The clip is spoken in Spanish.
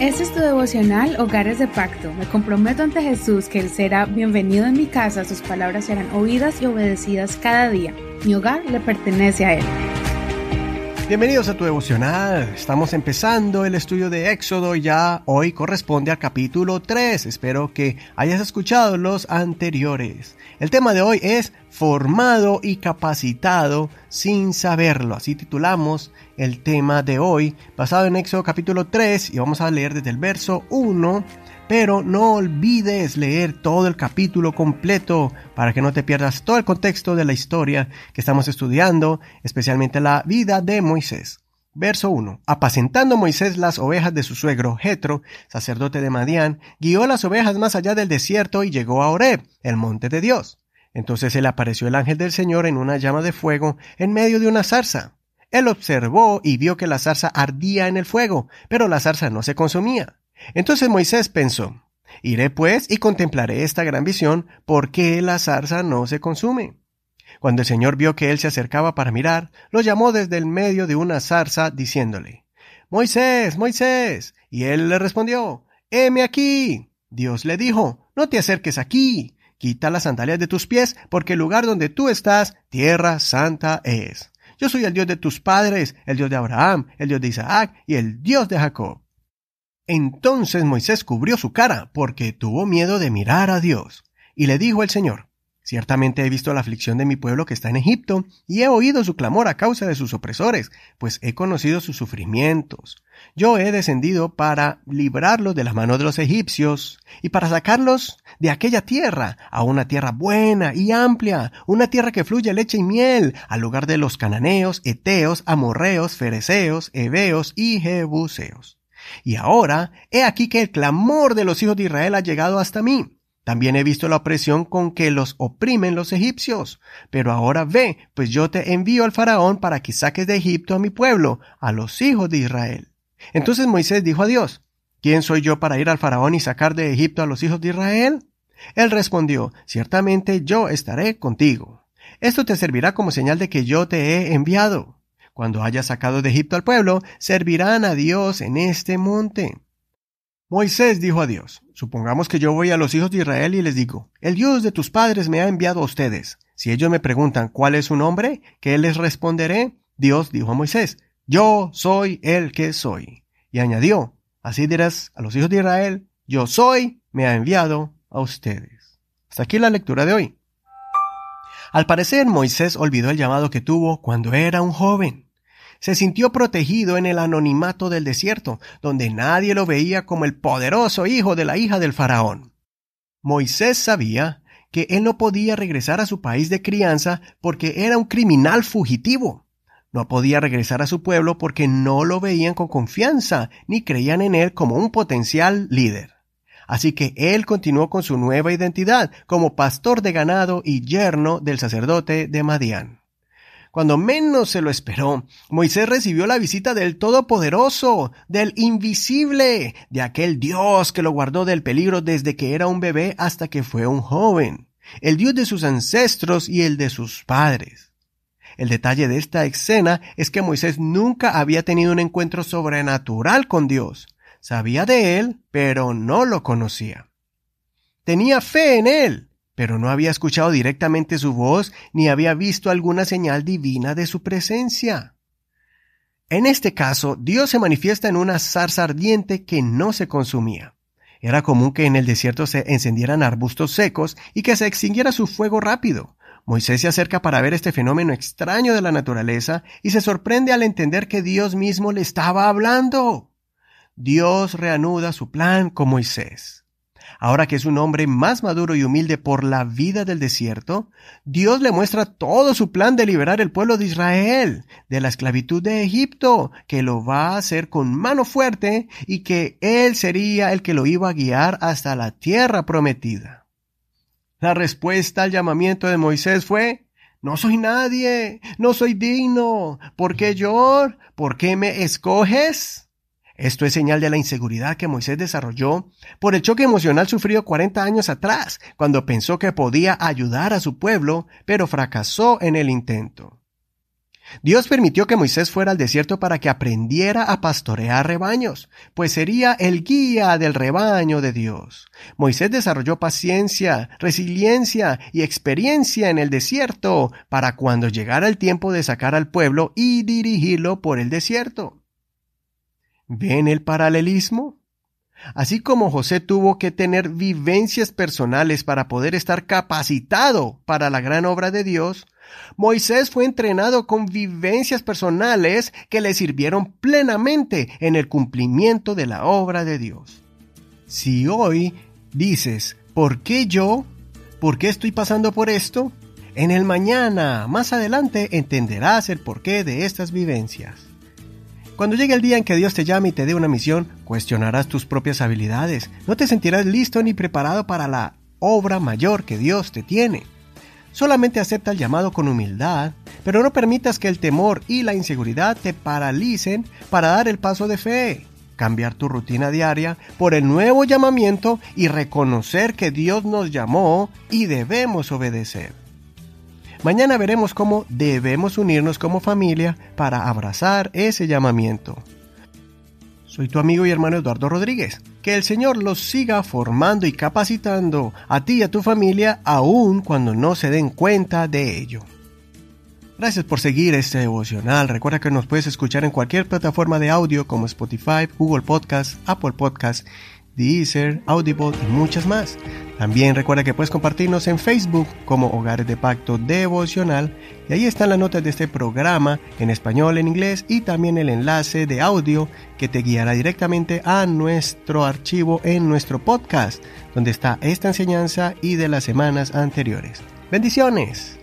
Este es tu devocional Hogares de Pacto. Me comprometo ante Jesús que Él será bienvenido en mi casa, sus palabras serán oídas y obedecidas cada día. Mi hogar le pertenece a Él. Bienvenidos a tu devocional. Estamos empezando el estudio de Éxodo ya hoy corresponde al capítulo 3. Espero que hayas escuchado los anteriores. El tema de hoy es formado y capacitado sin saberlo. Así titulamos el tema de hoy, basado en Éxodo capítulo 3 y vamos a leer desde el verso 1 pero no olvides leer todo el capítulo completo para que no te pierdas todo el contexto de la historia que estamos estudiando, especialmente la vida de Moisés. Verso 1. Apacentando Moisés las ovejas de su suegro Jetro, sacerdote de Madián, guió las ovejas más allá del desierto y llegó a Horeb, el monte de Dios. Entonces él apareció el ángel del Señor en una llama de fuego en medio de una zarza. Él observó y vio que la zarza ardía en el fuego, pero la zarza no se consumía. Entonces Moisés pensó, Iré pues y contemplaré esta gran visión, ¿por qué la zarza no se consume? Cuando el Señor vio que él se acercaba para mirar, lo llamó desde el medio de una zarza, diciéndole, Moisés, Moisés. Y él le respondió, Heme aquí. Dios le dijo, No te acerques aquí, quita las sandalias de tus pies, porque el lugar donde tú estás, tierra santa es. Yo soy el Dios de tus padres, el Dios de Abraham, el Dios de Isaac y el Dios de Jacob. Entonces Moisés cubrió su cara, porque tuvo miedo de mirar a Dios. Y le dijo el Señor, Ciertamente he visto la aflicción de mi pueblo que está en Egipto, y he oído su clamor a causa de sus opresores, pues he conocido sus sufrimientos. Yo he descendido para librarlos de las manos de los egipcios, y para sacarlos de aquella tierra, a una tierra buena y amplia, una tierra que fluye leche y miel, al lugar de los cananeos, eteos, amorreos, fereceos, heveos y jebuseos. Y ahora, he aquí que el clamor de los hijos de Israel ha llegado hasta mí. También he visto la opresión con que los oprimen los egipcios. Pero ahora ve, pues yo te envío al faraón para que saques de Egipto a mi pueblo, a los hijos de Israel. Entonces Moisés dijo a Dios, ¿quién soy yo para ir al faraón y sacar de Egipto a los hijos de Israel? Él respondió, ciertamente yo estaré contigo. Esto te servirá como señal de que yo te he enviado. Cuando haya sacado de Egipto al pueblo, servirán a Dios en este monte. Moisés dijo a Dios, supongamos que yo voy a los hijos de Israel y les digo, el Dios de tus padres me ha enviado a ustedes. Si ellos me preguntan cuál es su nombre, ¿qué les responderé? Dios dijo a Moisés, yo soy el que soy. Y añadió, así dirás a los hijos de Israel, yo soy, me ha enviado a ustedes. Hasta aquí la lectura de hoy. Al parecer Moisés olvidó el llamado que tuvo cuando era un joven se sintió protegido en el anonimato del desierto, donde nadie lo veía como el poderoso hijo de la hija del faraón. Moisés sabía que él no podía regresar a su país de crianza porque era un criminal fugitivo. No podía regresar a su pueblo porque no lo veían con confianza ni creían en él como un potencial líder. Así que él continuó con su nueva identidad como pastor de ganado y yerno del sacerdote de Madián. Cuando menos se lo esperó, Moisés recibió la visita del Todopoderoso, del Invisible, de aquel Dios que lo guardó del peligro desde que era un bebé hasta que fue un joven, el Dios de sus ancestros y el de sus padres. El detalle de esta escena es que Moisés nunca había tenido un encuentro sobrenatural con Dios. Sabía de él, pero no lo conocía. Tenía fe en él, pero no había escuchado directamente su voz ni había visto alguna señal divina de su presencia. En este caso, Dios se manifiesta en una zarza ardiente que no se consumía. Era común que en el desierto se encendieran arbustos secos y que se extinguiera su fuego rápido. Moisés se acerca para ver este fenómeno extraño de la naturaleza y se sorprende al entender que Dios mismo le estaba hablando. Dios reanuda su plan con Moisés. Ahora que es un hombre más maduro y humilde por la vida del desierto, Dios le muestra todo su plan de liberar el pueblo de Israel de la esclavitud de Egipto, que lo va a hacer con mano fuerte y que Él sería el que lo iba a guiar hasta la tierra prometida. La respuesta al llamamiento de Moisés fue, no soy nadie, no soy digno, ¿por qué yo? ¿Por qué me escoges? Esto es señal de la inseguridad que Moisés desarrolló por el choque emocional sufrido 40 años atrás, cuando pensó que podía ayudar a su pueblo, pero fracasó en el intento. Dios permitió que Moisés fuera al desierto para que aprendiera a pastorear rebaños, pues sería el guía del rebaño de Dios. Moisés desarrolló paciencia, resiliencia y experiencia en el desierto para cuando llegara el tiempo de sacar al pueblo y dirigirlo por el desierto. ¿Ven el paralelismo? Así como José tuvo que tener vivencias personales para poder estar capacitado para la gran obra de Dios, Moisés fue entrenado con vivencias personales que le sirvieron plenamente en el cumplimiento de la obra de Dios. Si hoy dices, ¿por qué yo? ¿Por qué estoy pasando por esto? En el mañana, más adelante, entenderás el porqué de estas vivencias. Cuando llegue el día en que Dios te llame y te dé una misión, cuestionarás tus propias habilidades. No te sentirás listo ni preparado para la obra mayor que Dios te tiene. Solamente acepta el llamado con humildad, pero no permitas que el temor y la inseguridad te paralicen para dar el paso de fe. Cambiar tu rutina diaria por el nuevo llamamiento y reconocer que Dios nos llamó y debemos obedecer. Mañana veremos cómo debemos unirnos como familia para abrazar ese llamamiento. Soy tu amigo y hermano Eduardo Rodríguez. Que el Señor los siga formando y capacitando a ti y a tu familia aun cuando no se den cuenta de ello. Gracias por seguir este devocional. Recuerda que nos puedes escuchar en cualquier plataforma de audio como Spotify, Google Podcast, Apple Podcast Deezer, Audible y muchas más. También recuerda que puedes compartirnos en Facebook como Hogares de Pacto Devocional y ahí están las notas de este programa en español, en inglés y también el enlace de audio que te guiará directamente a nuestro archivo en nuestro podcast donde está esta enseñanza y de las semanas anteriores. Bendiciones.